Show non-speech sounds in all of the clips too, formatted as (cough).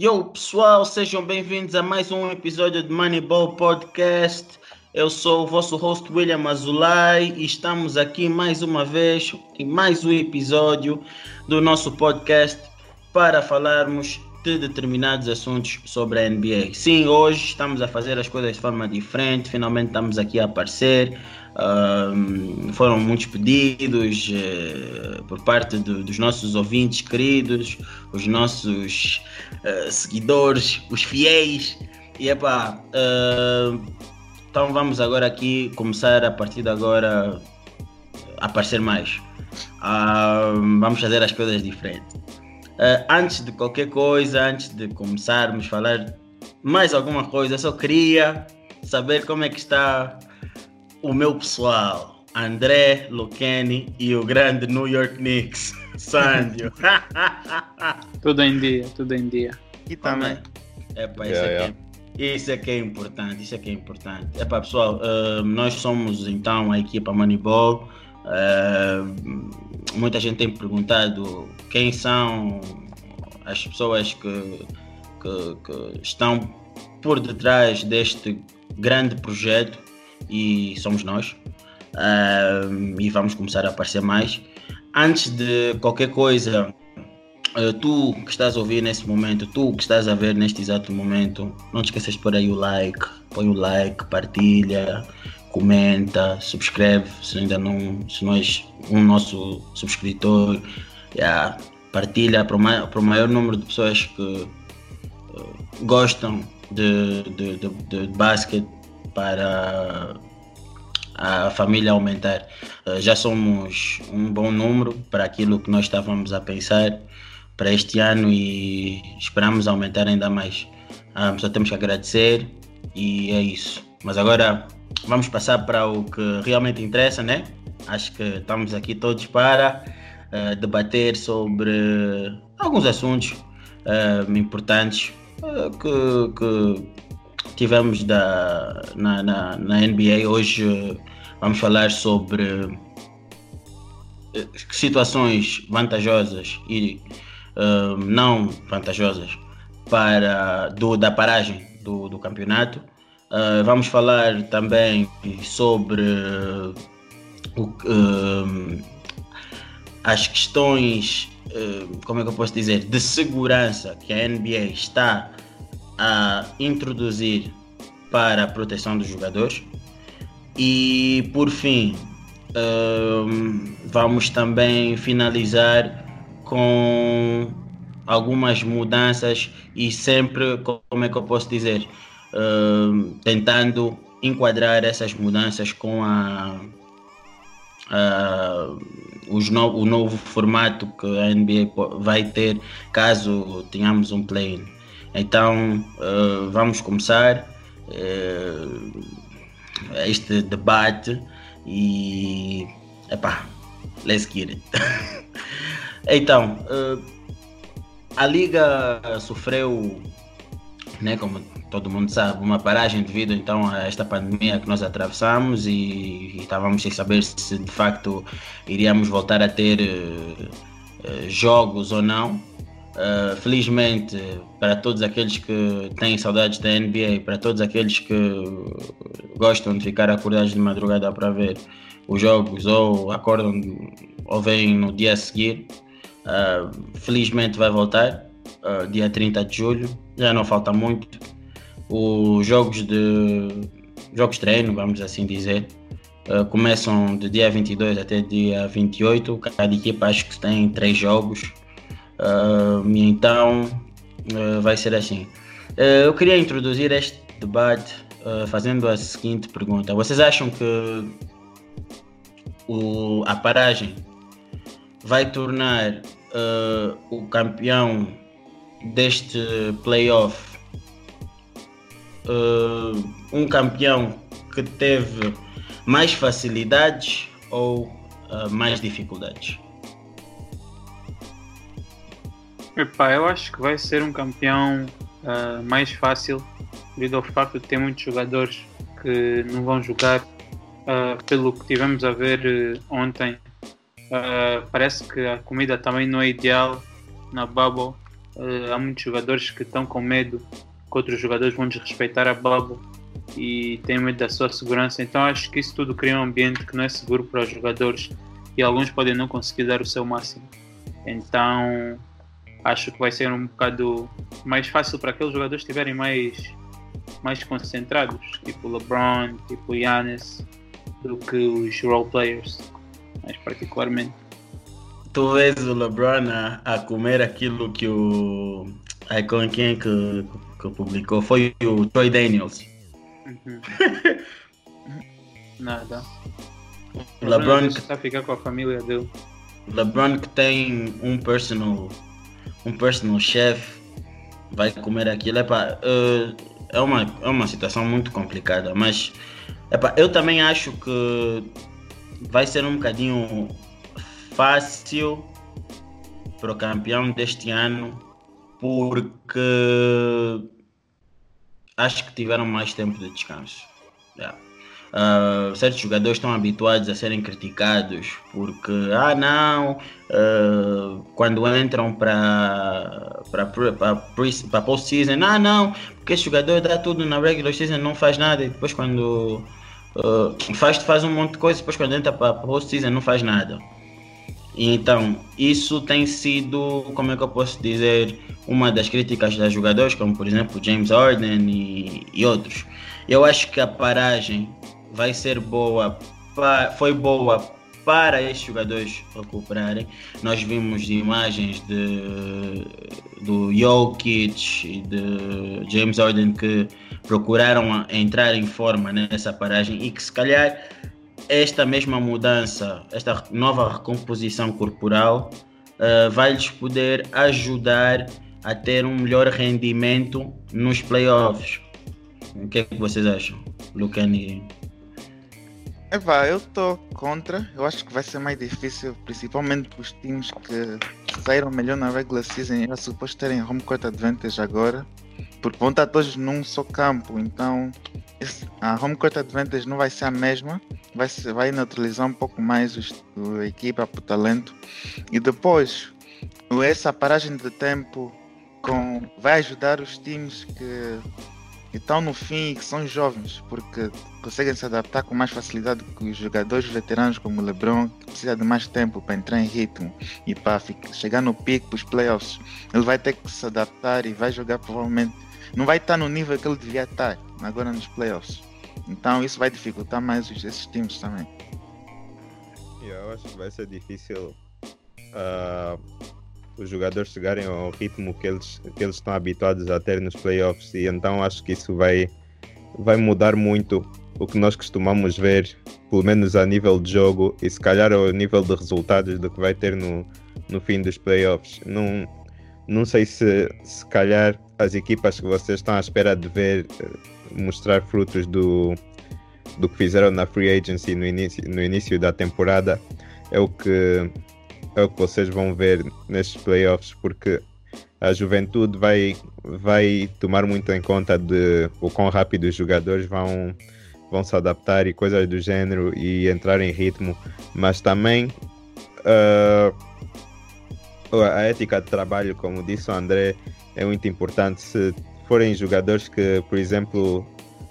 Yo, pessoal, sejam bem-vindos a mais um episódio de Moneyball Podcast. Eu sou o vosso host William Azulay e estamos aqui mais uma vez em mais um episódio do nosso podcast para falarmos de determinados assuntos sobre a NBA. Sim, hoje estamos a fazer as coisas de forma diferente, finalmente estamos aqui a aparecer. Um, foram muitos pedidos uh, por parte do, dos nossos ouvintes queridos, os nossos uh, seguidores, os fiéis. E epá, uh, então vamos agora aqui começar a partir de agora a aparecer mais. vamos fazer as coisas diferentes. antes de qualquer coisa, antes de começarmos a falar mais alguma coisa, eu só queria saber como é que está o meu pessoal, André Lucchini e o grande New York Knicks, (laughs) Sandio. (laughs) tudo em dia, tudo em dia. E também. Epa, isso, yeah, aqui, yeah. isso aqui é importante, isso aqui é importante. Epa, pessoal, uh, nós somos então a equipa Moneyball. Uh, muita gente tem perguntado quem são as pessoas que, que, que estão por detrás deste grande projeto e somos nós. Uh, e vamos começar a aparecer mais. Antes de qualquer coisa, uh, tu que estás a ouvir nesse momento, tu que estás a ver neste exato momento, não te esqueças de pôr aí o like, põe o like, partilha, comenta, subscreve se ainda não, se não és um nosso subscritor, yeah, partilha para o, maior, para o maior número de pessoas que uh, gostam de, de, de, de basquete para a família aumentar. Eh, já somos um bom número para aquilo que nós estávamos a pensar para este ano e esperamos aumentar ainda mais. Ah, só temos que agradecer e é isso. Mas agora vamos passar para o que realmente interessa, né? Acho que estamos aqui todos para uh, debater sobre alguns assuntos uh, importantes uh, que, que tivemos da, na, na, na NBA. Hoje vamos falar sobre eh, situações vantajosas e uh, não vantajosas para do, da paragem do, do campeonato. Uh, vamos falar também sobre uh, as questões, como é que eu posso dizer, de segurança que a NBA está a introduzir para a proteção dos jogadores. E por fim, um, vamos também finalizar com algumas mudanças e sempre, como é que eu posso dizer, um, tentando enquadrar essas mudanças com a, a no, o novo formato que a NBA vai ter caso tenhamos um play-in. Então uh, vamos começar uh, este debate e epá, let's get it. (laughs) então, uh, a Liga sofreu, né, como todo mundo sabe, uma paragem devido então a esta pandemia que nós atravessamos e, e estávamos sem saber se de facto iríamos voltar a ter jogos ou não. Uh, felizmente, para todos aqueles que têm saudades da NBA, para todos aqueles que gostam de ficar acordados de madrugada para ver os jogos ou acordam ou vêm no dia a seguir, uh, felizmente vai voltar, uh, dia 30 de julho, já não falta muito. Os jogos de jogos de treino, vamos assim dizer, começam de dia 22 até dia 28. Cada equipa acho que tem três jogos Uh, então uh, vai ser assim. Uh, eu queria introduzir este debate fazendo a seguinte pergunta: Vocês acham que o, a paragem vai tornar o campeão deste playoff um campeão que teve mais facilidades ou mais dificuldades? Epá, eu acho que vai ser um campeão uh, mais fácil devido ao facto de ter muitos jogadores que não vão jogar. Uh, pelo que tivemos a ver uh, ontem, parece que a comida também não é ideal na bubble há muitos jogadores que estão com medo que outros jogadores vão desrespeitar a bubble e têm medo da sua segurança. Então acho que isso tudo cria um ambiente que não é seguro para os jogadores e alguns podem não conseguir dar o seu máximo. Então acho que vai ser um bocado mais fácil para aqueles jogadores estiverem mais, mais concentrados, tipo LeBron, tipo Giannis, do que os role players, mais particularmente. Tu vês o LeBron a, a comer aquilo que o. Ai, com quem que, que publicou? Foi o Troy Daniels. Uhum. (laughs) Nada. O LeBron que está a ficar com a família dele. LeBron que tem um personal um personal chef vai comer aquilo epa, uh, é uma é uma situação muito complicada mas epa, eu também acho que vai ser um bocadinho fácil para o campeão deste ano porque acho que tiveram mais tempo de descanso. Yeah. Uh, certos jogadores estão habituados a serem criticados porque, ah, não, uh, quando entram para para post-season, ah, não, porque esse jogador dá tudo na regular season, não faz nada, e depois quando uh, faz, faz um monte de coisa, depois quando entra para post-season, não faz nada. Então, isso tem sido, como é que eu posso dizer, uma das críticas dos jogadores, como por exemplo James Harden e, e outros. Eu acho que a paragem vai ser boa, foi boa para estes jogadores recuperarem. Nós vimos imagens de, do Jokic e de James Harden que procuraram entrar em forma nessa paragem e que se calhar esta mesma mudança, esta nova recomposição corporal uh, vai lhes poder ajudar a ter um melhor rendimento nos playoffs. O que é que vocês acham, Lucani? Epá, eu estou contra. Eu acho que vai ser mais difícil, principalmente para os times que saíram melhor na regular season. Era suposto terem home court advantage agora, porque vão estar todos num só campo. Então, esse, a home court advantage não vai ser a mesma. Vai, ser, vai neutralizar um pouco mais os, a equipa para o talento. E depois, essa paragem de tempo com, vai ajudar os times que que estão no fim e que são jovens, porque conseguem se adaptar com mais facilidade que os jogadores veteranos como o LeBron, que precisa de mais tempo para entrar em ritmo e para chegar no pico para os playoffs. Ele vai ter que se adaptar e vai jogar provavelmente. Não vai estar no nível que ele devia estar agora nos playoffs. Então isso vai dificultar mais esses times também. Eu acho que vai ser difícil. Uh os jogadores chegarem ao ritmo que eles, que eles estão habituados a ter nos playoffs e então acho que isso vai, vai mudar muito o que nós costumamos ver, pelo menos a nível de jogo e se calhar ao nível de resultados do que vai ter no, no fim dos playoffs. Não, não sei se se calhar as equipas que vocês estão à espera de ver eh, mostrar frutos do, do que fizeram na free agency no início, no início da temporada é o que é o que vocês vão ver nestes playoffs, porque a juventude vai, vai tomar muito em conta de o quão rápido os jogadores vão, vão se adaptar e coisas do gênero e entrar em ritmo, mas também uh, a ética de trabalho, como disse o André, é muito importante. Se forem jogadores que, por exemplo,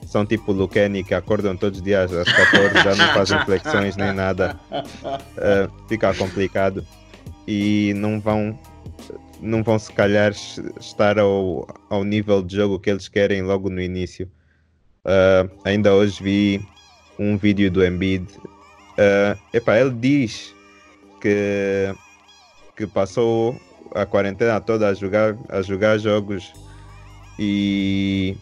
são tipo Luqueni que acordam todos os dias às 14, já não fazem (laughs) flexões nem nada, uh, fica complicado e não vão não vão se calhar estar ao, ao nível de jogo que eles querem logo no início. Uh, ainda hoje vi um vídeo do Embiid. Uh, epá, ele diz que, que passou a quarentena toda a jogar, a jogar jogos e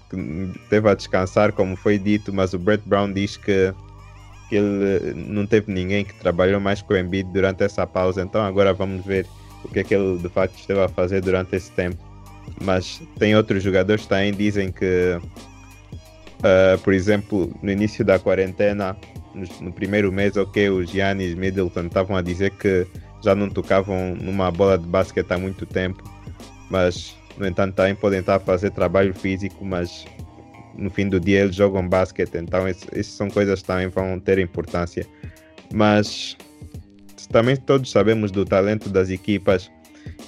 teve a descansar, como foi dito, mas o Brett Brown diz que, que ele não teve ninguém que trabalhou mais com o Embiid durante essa pausa, então agora vamos ver o que é que ele de facto esteve a fazer durante esse tempo. Mas tem outros jogadores também dizem que, uh, por exemplo, no início da quarentena, no, no primeiro mês, ok, os Giannis Middleton estavam a dizer que já não tocavam numa bola de basquete há muito tempo, mas no entanto, também podem estar a fazer trabalho físico, mas no fim do dia eles jogam basquete, então essas são coisas que também vão ter importância. Mas também todos sabemos do talento das equipas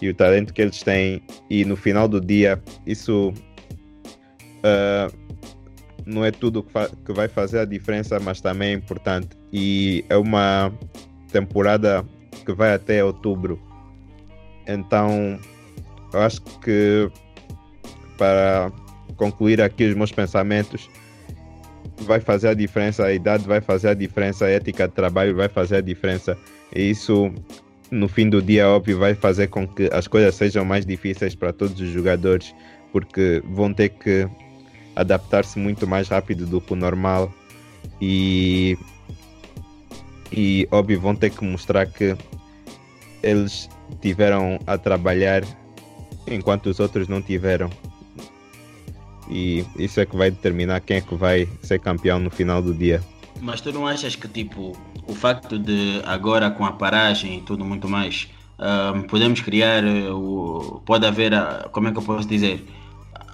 e o talento que eles têm, e no final do dia, isso uh, não é tudo que, que, vai fazer a diferença, mas também é importante. E é uma temporada que vai até outubro. Então, eu acho que para concluir aqui os meus pensamentos, vai fazer a diferença, a idade vai fazer a diferença, a ética de trabalho vai fazer a diferença. E isso, no fim do dia, óbvio, vai fazer com que as coisas sejam mais difíceis para todos os jogadores, porque vão ter que adaptar-se muito mais rápido do que o normal e, e óbvio, vão ter que mostrar que eles tiveram a trabalhar enquanto os outros não tiveram. E isso é que vai determinar quem é que vai ser campeão no final do dia. Mas tu não achas que tipo o facto de agora com a paragem e tudo muito mais um, podemos criar o pode haver a, como é que eu posso dizer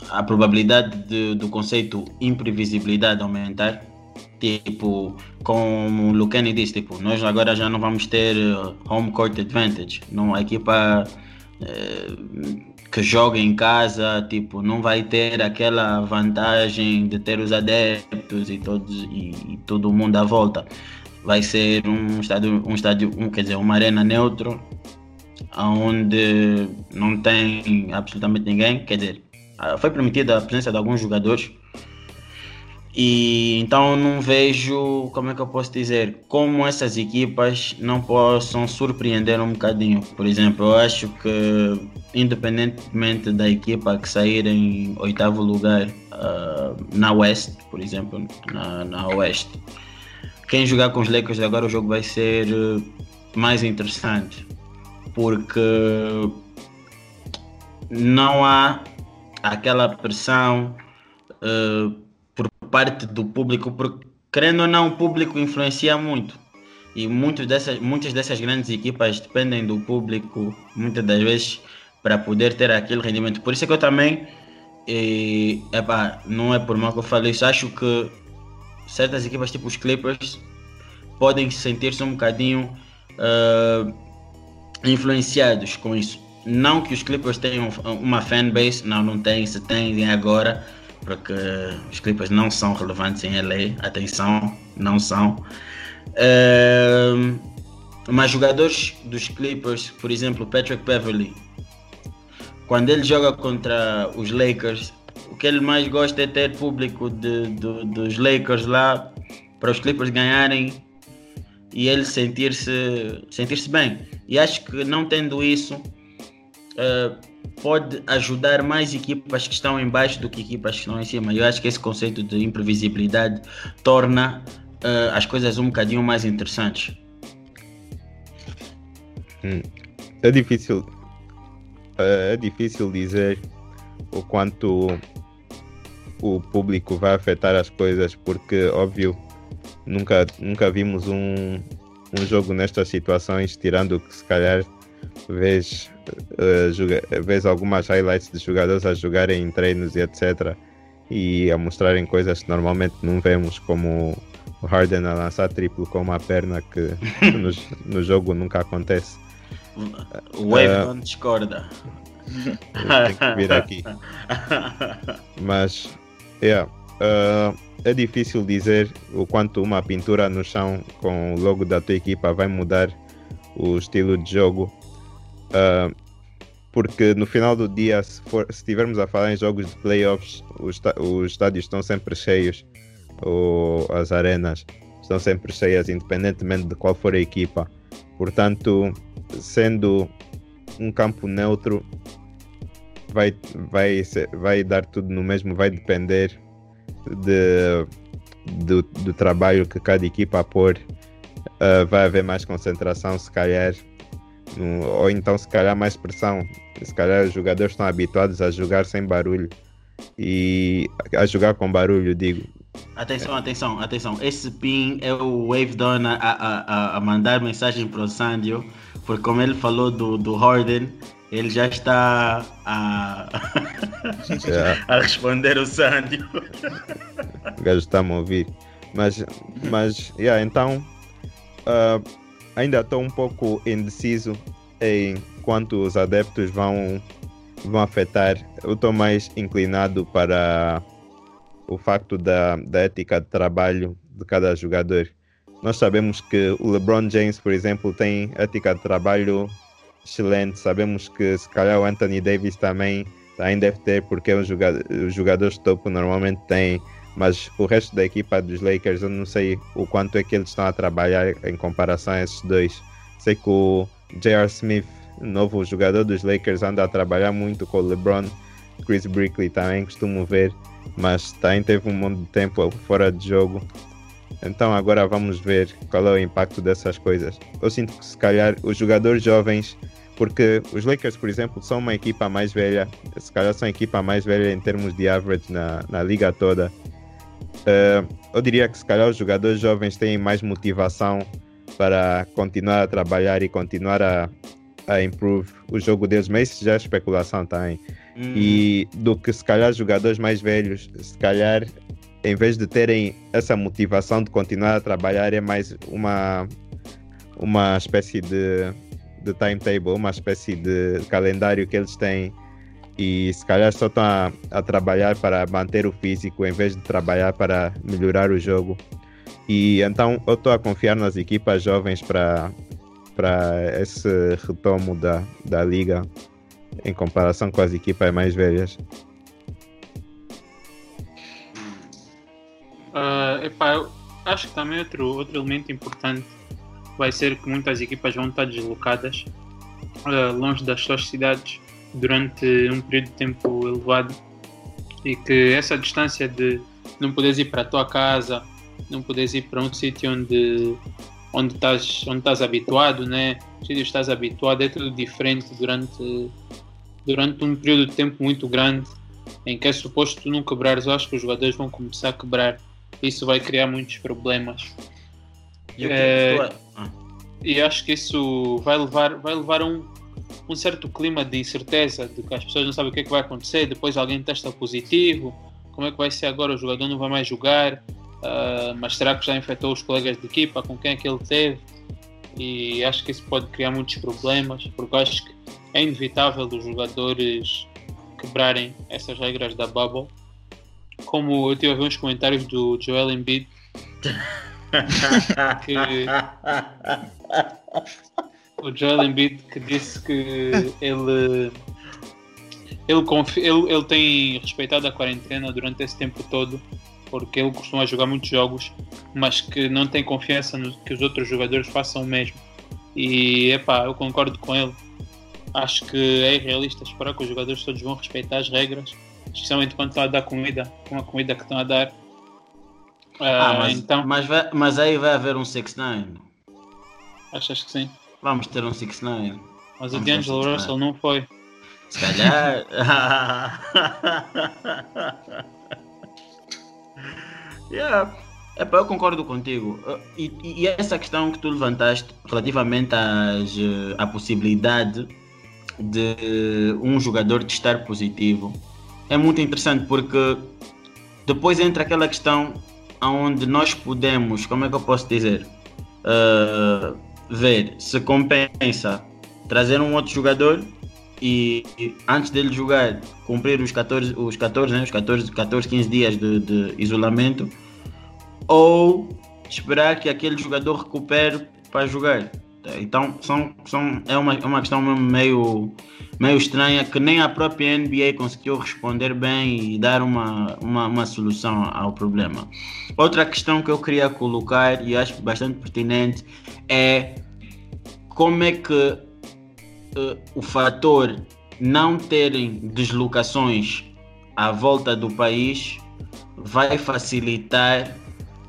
a probabilidade de, do conceito imprevisibilidade aumentar tipo como o Lucani disse tipo nós agora já não vamos ter home court advantage não a equipa uh, que joga em casa, tipo, não vai ter aquela vantagem de ter os adeptos e todos e, e todo mundo à volta. Vai ser um estádio, um estádio, um, quer dizer, uma arena neutro, onde não tem absolutamente ninguém, quer dizer, ah, foi permitida a presença de alguns jogadores, e então não vejo, como é que eu posso dizer, como essas equipas não possam surpreender um bocadinho. Por exemplo, eu acho que independentemente da equipa que sair em oitavo lugar uh, na West, por exemplo, na, na Oeste, quem jogar com os Lakers agora o jogo vai ser mais interessante. Porque não há aquela pressão. Uh, parte do público, porque querendo ou não, o público influencia muito. E muitas dessas, muitas dessas grandes equipas dependem do público, muitas das vezes, para poder ter aquele rendimento. Por isso é que eu também, e, epa, não é por mal que eu falo isso, acho que certas equipas, tipo os Clippers, podem sentir-se um bocadinho uh, influenciados com isso. Não que os Clippers tenham uma fanbase, não, não tem, se tem agora, porque os Clippers não são relevantes em LA, atenção, não são. Uh, mas jogadores dos Clippers, por exemplo, Patrick Beverly, quando ele joga contra os Lakers, o que ele mais gosta é ter público de, de, dos Lakers lá para os Clippers ganharem e ele sentir-se sentir-se bem. E acho que não tendo isso, uh, pode ajudar mais equipas que estão em baixo do que equipas que estão em cima. Eu acho que esse conceito de imprevisibilidade torna uh, as coisas um bocadinho mais interessantes. Hum. É difícil uh, é difícil dizer o quanto o público vai afetar as coisas porque óbvio nunca nunca vimos um, um jogo nestas situações tirando que se calhar vês, uh, vês algumas highlights de jogadores a jogarem em treinos e etc. E a mostrarem coisas que normalmente não vemos, como o Harden a lançar triplo com uma perna que (laughs) no, no jogo nunca acontece. O Wave uh, não discorda. Tem que vir aqui. (laughs) Mas, yeah, uh, é difícil dizer o quanto uma pintura no chão com o logo da tua equipa vai mudar o estilo de jogo Uh, porque no final do dia, se, for, se estivermos a falar em jogos de playoffs, os, os estádios estão sempre cheios, ou as arenas estão sempre cheias, independentemente de qual for a equipa. Portanto, sendo um campo neutro, vai, vai, vai dar tudo no mesmo, vai depender de, do, do trabalho que cada equipa pôr. Uh, vai haver mais concentração, se calhar, ou então se calhar mais pressão. Se calhar os jogadores estão habituados a jogar sem barulho e a jogar com barulho, digo. Atenção, atenção, atenção. Esse pin é o Wave Dawn a, a, a, mandar mensagem para o Sandio, porque como ele falou do, do Harden, ele já está a, (laughs) yeah. a responder o Sandio. O gajo está a me ouvir. Mas, mas yeah, então. Uh, ainda estou um pouco indeciso em quanto os adeptos vão, vão afetar. Eu estou mais inclinado para o facto da, da ética de trabalho de cada jogador. Nós sabemos que o LeBron James, por exemplo, tem ética de trabalho excelente. Sabemos que se calhar o Anthony Davis também, também deve ter, porque os jogadores, os jogadores topo normalmente têm. Mas o resto da equipa dos Lakers, eu não sei o quanto é que eles estão a trabalhar em comparação a esses dois. Sei que o J.R. Smith, novo jogador dos Lakers, anda a trabalhar muito com o LeBron. Chris Brickley também costumo ver, mas também teve um monte de tempo fora de jogo. Então agora vamos ver qual é o impacto dessas coisas. Eu sinto que se calhar os jogadores jovens, porque os Lakers, por exemplo, são uma equipa mais velha, se calhar são a equipa mais velha em termos de average na, na liga toda. Uh, eu diria que se calhar os jogadores jovens têm mais motivação para continuar a trabalhar e continuar a, a improve o jogo deles, mas isso já é especulação também. Hum. E do que se calhar jogadores mais velhos, se calhar em vez de terem essa motivação de continuar a trabalhar, é mais uma, uma espécie de, de timetable, uma espécie de calendário que eles têm e se calhar só estão a, a, trabalhar para manter o físico em vez de trabalhar para melhorar o jogo. E então eu estou a confiar nas equipas jovens para para esse retomo da, da liga em comparação com as equipas mais velhas. Uh, epá, acho que também outro, outro elemento importante vai ser que muitas equipas vão estar deslocadas uh, longe das suas cidades durante um período de tempo elevado e que essa distância de não poderes ir para a tua casa, não poderes ir para um sítio onde onde estás onde estás habituado, né? O sítio estás habituado é tudo diferente durante durante um período de tempo muito grande em que é suposto tu não quebrares, eu acho que os jogadores vão começar a quebrar isso vai criar muitos problemas. E, é, ah. e acho que isso vai levar, vai levar a um, um certo clima de incerteza, de que as pessoas não sabem o que, é que vai acontecer, depois alguém testa positivo, como é que vai ser agora, o jogador não vai mais jogar, uh, mas será que já infectou os colegas de equipa, com quem é que ele teve? E acho que isso pode criar muitos problemas, porque acho que é inevitável os jogadores quebrarem essas regras da bubble como eu tive a ver uns comentários do Joel Embiid (laughs) que o Joel Embiid que disse que ele ele, ele, ele tem respeitado a quarentena durante esse tempo todo porque ele costuma jogar muitos jogos mas que não tem confiança no que os outros jogadores façam o mesmo e epá, eu concordo com ele acho que é irrealista esperar que os jogadores todos vão respeitar as regras especialmente quando estão a dar comida, com a comida que estão a dar. Ah, mas, então, mas, vai, mas aí vai haver um 6-9. Achas que sim? Vamos ter um 6-9. Mas Vamos o D'Angelo Russell não foi. Se calhar. (laughs) yeah. Epa, eu concordo contigo. E, e, essa questão que tu levantaste relativamente às, à possibilidade de um jogador testar positivo é muito interessante porque depois entra aquela questão onde nós podemos, como é que eu posso dizer, uh, ver se compensa trazer um outro jogador e, antes dele jogar cumprir os 14, os 14, né, os 14, 14 15 dias de, de isolamento ou esperar que aquele jogador recupere para jogar. Então são, são, é, uma, é uma questão meio, meio estranha que nem a própria NBA conseguiu responder bem e dar uma, uma, uma solução ao problema. Outra questão que eu queria colocar e acho bastante pertinente é como é que uh, o fator não terem deslocações à volta do país vai facilitar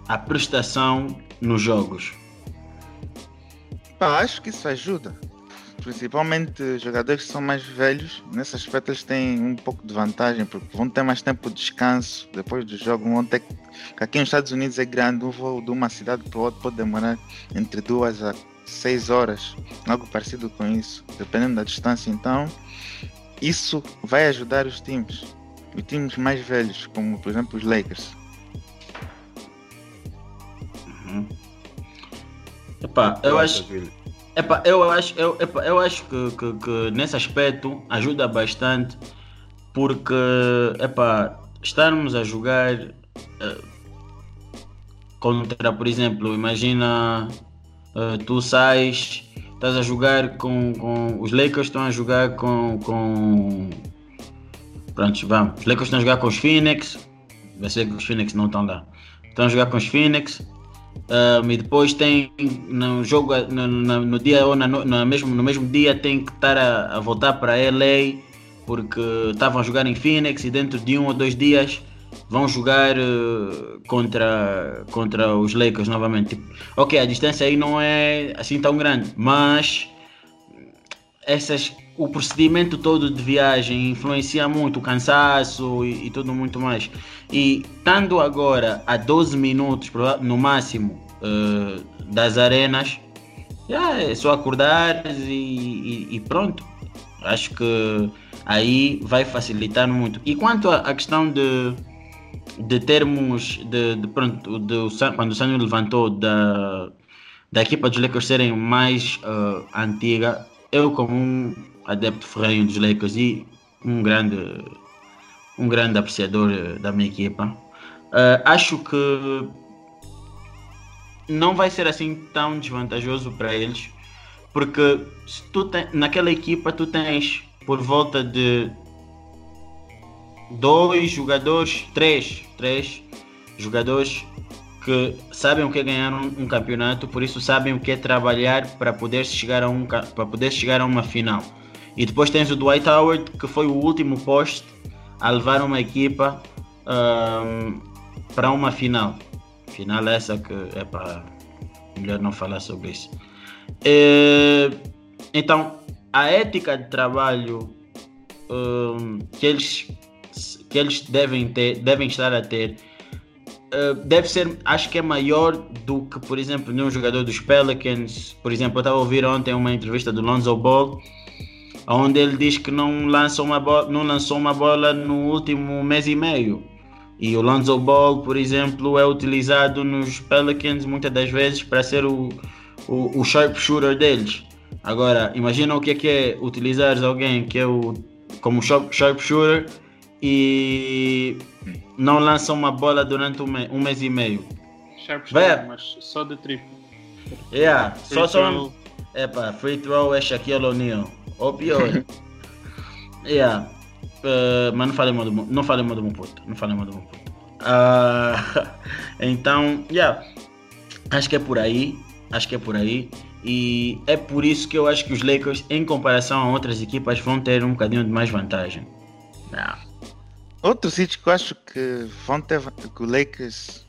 a prestação nos jogos. Pá, acho que isso ajuda. Principalmente jogadores que são mais velhos, nesse aspecto eles têm um pouco de vantagem, porque vão ter mais tempo de descanso depois do jogo. Vão ter. Aqui nos Estados Unidos é grande, um voo de uma cidade para outra pode demorar entre duas a seis horas, algo parecido com isso, dependendo da distância. Então, isso vai ajudar os times, os times mais velhos, como por exemplo os Lakers. Epá, eu acho. Epa, eu acho, eu, epa, eu acho que, que, que, nesse aspecto ajuda bastante porque epa, estarmos a jogar uh, contra, por exemplo, imagina uh, tu sais, estás a jogar com, com. Os Lakers estão a jogar com. com pronto, vamos. Os Lakers estão a jogar com os Phoenix. Vai ser que os Phoenix não estão lá. Estão a jogar com os Phoenix. Um, e depois tem no jogo no, no, no dia ou na, no, mesmo, no mesmo dia tem que estar a, a voltar para LA porque estavam a jogar em Phoenix e dentro de um ou dois dias vão jogar uh, contra, contra os Lakers novamente. Tipo, ok, a distância aí não é assim tão grande, mas essas, o procedimento todo de viagem influencia muito o cansaço e, e tudo muito mais. E estando agora a 12 minutos no máximo uh, das arenas, yeah, é só acordar e, e, e, pronto. Acho que aí vai facilitar muito. E quanto à questão de de termos de, de pronto de, quando o Sânio levantou da, da equipa dos Lakers serem mais uh, antiga eu como um adepto ferrenho dos Lakers e um grande um grande apreciador uh, da minha equipa uh, acho que não vai ser assim tão desvantajoso para eles porque se tu tem, naquela equipa tu tens por volta de dois jogadores, três, três jogadores que sabem o que é ganhar um, um, campeonato, por isso sabem o que é trabalhar para poder chegar a um para poder chegar a uma final. E depois tens o Dwight Howard, que foi o último poste a levar uma equipa um, para uma final. Final essa que é para melhor não falar sobre isso. E, então a ética de trabalho um, que eles que eles devem ter, devem estar a ter, uh, deve ser, acho que é maior do que, por exemplo, nenhum jogador dos Pelicans. Por exemplo, eu estava a ouvir ontem uma entrevista do Lonzo Ball, onde ele diz que não lançou uma bola, não lançou uma bola no último mês e meio. E o Lonzo Ball, por exemplo, é utilizado nos Pelicans muitas das vezes para ser o, o, o sharpshooter deles. Agora, imagina o que é, que é utilizar alguém que é o como sharpshooter e não lança uma bola durante um, mês, um mês e meio. Sharp Vai. mas só de triplo. Yeah, free só só. Epa, free throw é Shaquille O'Neal. Ou pior. (laughs) yeah. Uh, mas não falei mal do não falei mal do meu puto. Não falei mal do meu puto. Uh, (laughs) então, yeah. Acho que é por aí. Acho que é por aí. E é por isso que eu acho que os Lakers, em comparação a outras equipas, vão ter um bocadinho de mais vantagem. Yeah. Outro sítio que eu acho que vão ter que o Lakers,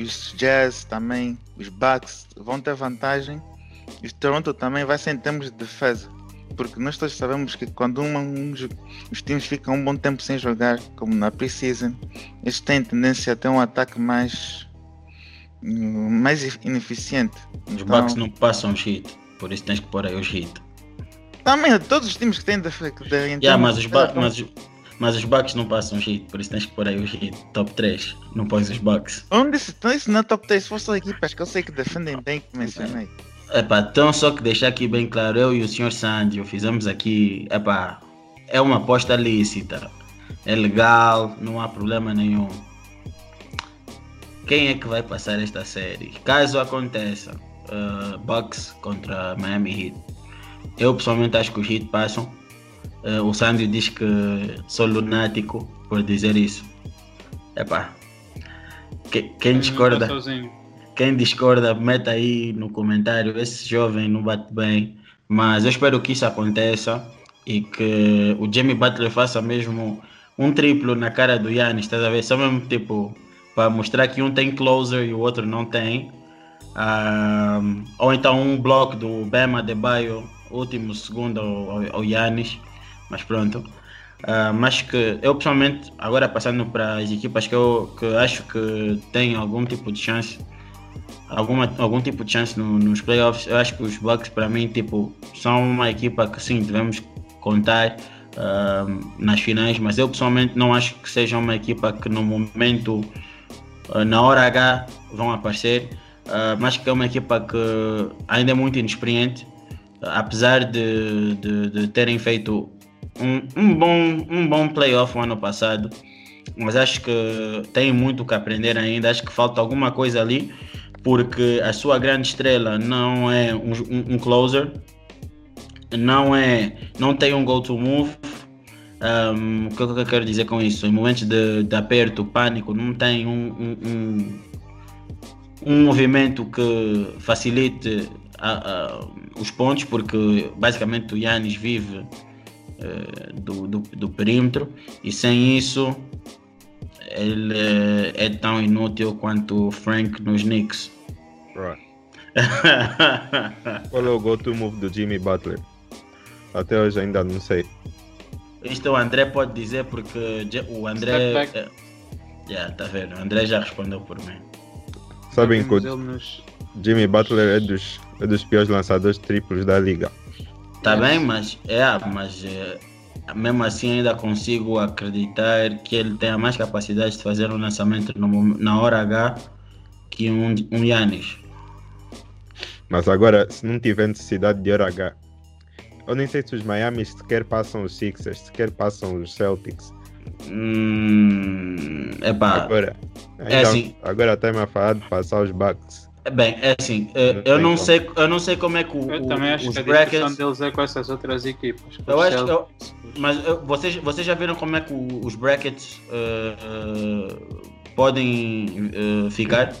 os Jazz também, os Bucks vão ter vantagem. E o Toronto também vai ser em termos de defesa. Porque nós todos sabemos que quando uma, um, os times ficam um bom tempo sem jogar, como na preseason, eles têm tendência a ter um ataque mais mais ineficiente. Os então, Bucks não passam hit, por isso tens que pôr aí os hit. Também, todos os times que têm de, de, yeah, mas os Bucks, mas, mas os Bucks não passam hit, por isso tens que pôr aí os hit top 3. Não pões os Bucks. Onde isso, então isso não é top 3? Se fosse as equipas que eu sei que defendem bem, que mencionei. Epá, então só que deixar aqui bem claro, eu e o Sr. Sandio fizemos aqui, epá, é uma aposta lícita. É legal, não há problema nenhum. Quem é que vai passar esta série? Caso aconteça, uh, Bucks contra Miami Heat. Eu pessoalmente acho que os Heat passam Uh, o Sandy diz que sou lunático por dizer isso. Epá. Que, quem discorda. Quem discorda, meta aí no comentário. Esse jovem não bate bem. Mas eu espero que isso aconteça e que o Jamie Butler faça mesmo um triplo na cara do Yannis, estás a ver? Só mesmo tipo para mostrar que um tem closer e o outro não tem. Um, ou então um bloco do Bema de Baio, último segundo ao, Yannis. Mas pronto. Uh, mas que eu pessoalmente, agora passando para as equipas que eu que acho que têm algum tipo de chance, alguma, algum tipo de chance no, nos playoffs, eu acho que os Bucks para mim tipo, são uma equipa que sim, devemos contar uh, nas finais, mas eu pessoalmente não acho que seja uma equipa que no momento, uh, na hora H, vão aparecer, mas que é uma equipa que ainda é muito inexperiente. Apesar de, de, de terem feito um, um, bom, um bom playoff o ano passado, mas acho que tem muito que aprender ainda. Acho que falta alguma coisa ali, porque a sua grande estrela não é um, um, um closer, não é, não tem um go-to move. Um, o que, eu quero dizer com isso? Em momentos de, de aperto, pânico, não tem um, um, movimento que facilite a, a, os pontos, porque basicamente o Yannis vive uh, do, do, do, perímetro e sem isso ele é tão inútil quanto o Frank nos Knicks. Right. (laughs) Qual é o go-to move do Jimmy Butler? Até hoje ainda não sei. Isto o André pode dizer porque o André. É, yeah, tá vendo? O André já respondeu por mim. Sabem que o nos... Jimmy Butler é dos, é dos piores lançadores triplos da liga. Tá bem, mas é, mas é, mesmo assim ainda consigo acreditar que ele tenha mais capacidade de fazer um lançamento no, na hora H que um, um Yannis. Mas agora, se não tiver necessidade de hora H, eu nem sei se os Miami sequer passam os Sixers, sequer passam os Celtics. Hum, epá, agora, é assim, agora está-me a falar de passar os Bucks. Bem, é assim, não eh, eu, não sei, eu não sei como é que o, eu também acho os que brackets... a deles é com essas outras equipas. Eu acho que eu, mas eu, vocês, vocês já viram como é que os brackets uh, uh, podem uh, ficar?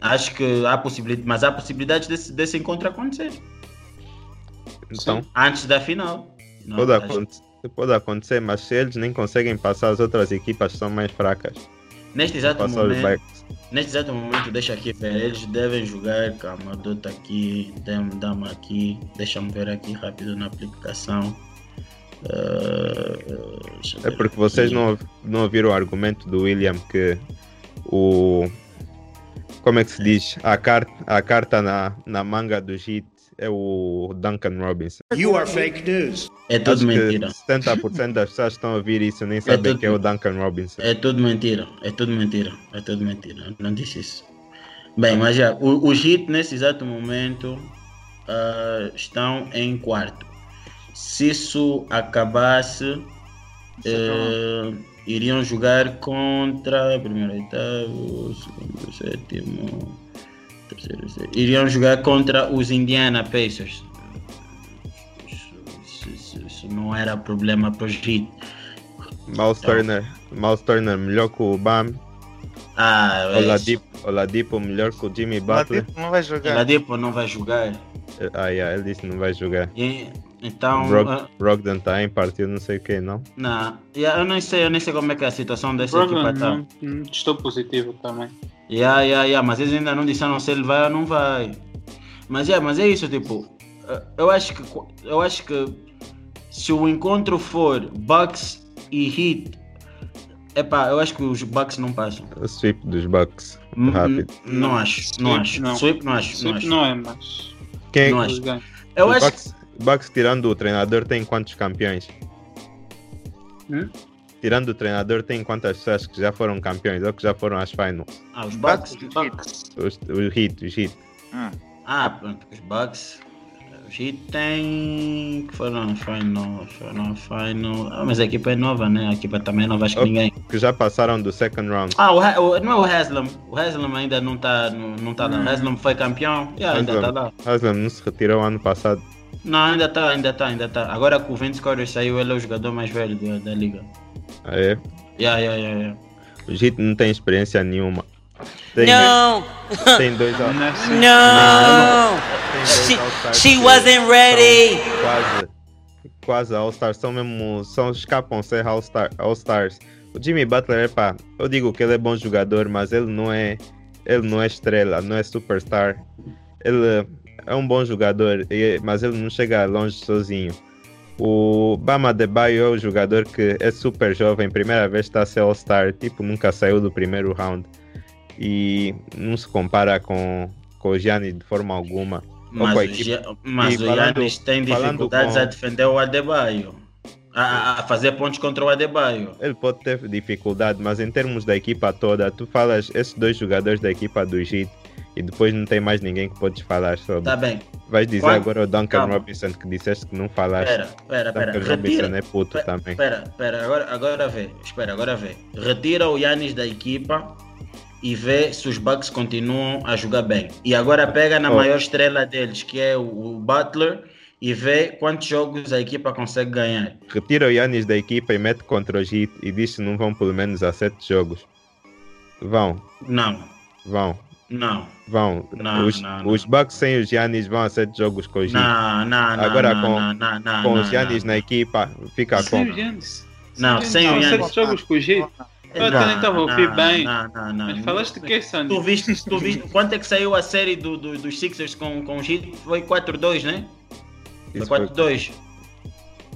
Acho que há possibilidade, mas há possibilidade desse, desse encontro acontecer. Então, antes da final. Não, pode, acho... acontecer, pode acontecer, mas se eles nem conseguem passar as outras equipas são mais fracas. Neste exato momento, neste exato momento, deixa aqui ver, eles devem jogar, calma, dou aqui, dá-me aqui, deixa-me ver aqui rápido na aplicação. Uh, é porque vocês não, não ouviram o argumento do William que o como é que se diz? A carta, a carta na, na manga do Heat é o Duncan Robinson. You are fake news. É tudo Acho mentira. 70% das pessoas estão a ouvir isso nem é sabem é tudo, que é o Duncan Robinson. É tudo mentira. É tudo mentira. É tudo mentira. Não disse isso. Bem, mas já, os Heat nesse exato momento uh, estão em quarto. Se isso acabasse, uh, iriam jogar contra primeiro, oitavo, segundo, sétimo terceiro, iriam jogar contra os Indiana Pacers. Isso, isso, isso não era problema para os Heat. Miles então, Turner, Miles Turner melhor que o Bam. Ah, Oladipo, Oladipo melhor que o Jimmy Butler. Oladipo não vai jogar. Oladipo não vai jogar. Ah, yeah, ele disse que não vai jogar. E, então. Brog, uh, Brogdon está em partido, não sei o que, não? Não, yeah, eu nem sei, eu nem sei como é que é a situação dessa equipa tá. estou positivo também. Yeah, yeah, yeah, mas eles ainda não disseram se ele vai ou não vai. Mas, yeah, mas é isso, tipo, eh, eu acho que eu acho que se o encontro for Bucks e Heat, epá, eu acho que os Bucks não passam. O sweep dos Bucks, rápido. Não, acho, não sweep, acho. Não. Sweep não acho, sweep não acho. Não é, mas... Quem não acho. Eu acho Bucks, Bucks tirando o treinador tem quantos campeões? Hum? tirando o treinador, tem quantas pessoas que já foram campeões ou que já foram às finals? Ah, os Bucks? Os Bucks. Os, os Heat, os Heat. Ah. ah, pronto, os Bucks. Os Heat tem. que foram às finals, foram às finals. Ah, mas a equipa é nova, né? A equipa também é nova, acho que ninguém. Que já passaram do second round. Ah, o, o, não é o Haslam. O Haslam ainda não está não, não tá lá. O Haslam foi campeão. Yeah, Haslam, ainda está lá. Haslam não se retirou ano passado. Não, ainda está, ainda está, ainda está. Agora que o Vince Carter saiu, ele é o jogador mais velho da, da liga. Ah, é? Yeah, yeah, yeah, yeah. O Jito não tem experiência nenhuma. Tem, não! Tem dois (laughs) Não! não. She, she wasn't ready! quase, quase All-Stars. São mesmo. São, escapam ser All-Stars. All -Stars. O Jimmy Butler, é pá, eu digo que ele é bom jogador, mas ele não é. Ele não é estrela, não é superstar. Ele é um bom jogador, mas ele não chega longe sozinho. O Bama Debaio é o jogador que é super jovem, primeira vez está a ser All-Star, tipo, nunca saiu do primeiro round. E não se compara com, com o Gianni de forma alguma. Mas, o, Gia, mas o Giannis tem dificuldades com... a defender o Adebayo. A, a, fazer pontos contra o Adebayo. Ele pode ter dificuldade, mas em termos da equipa toda, tu falas esses dois jogadores da equipa do Heat e depois não tem mais ninguém que podes falar sobre. Tá bem. Vais dizer Quando- agora o Duncan Calma. Robinson que disseste que não falaste. Espera, espera, espera. Duncan Robinson Retira. é puto Pe- também. Espera, espera, agora, agora vê. Espera, agora vê. Retira o Yannis da equipa e vê se os Bucks continuam a jogar bem. E agora pega na Oh. maior estrela deles, que é o, o Butler, e vê quantos jogos a equipa consegue ganhar. Retira o Yannis da equipa e mete contra o Heat e diz que não vão pelo menos a sete jogos. Vão, Não, vão, não, vão. Não, os, não, os não. Bucks sem os Yannis vão a sete jogos com o Heat. não, não, não. Agora não, com- não, não, não, com não, os Yannis não. na equipa, fica Sem como? o Giannis. Não, sem o Não, Giannis. sete jogos com o G. Eu até nem estava a ouvir Não, bem. Não, não, não. Mas falaste que é, Sandy? Tu viste, tu viste quanto é que saiu a série do, do- dos Sixers com, com o Heat? Foi 4-2, né? Foi Isso foi- 4-2.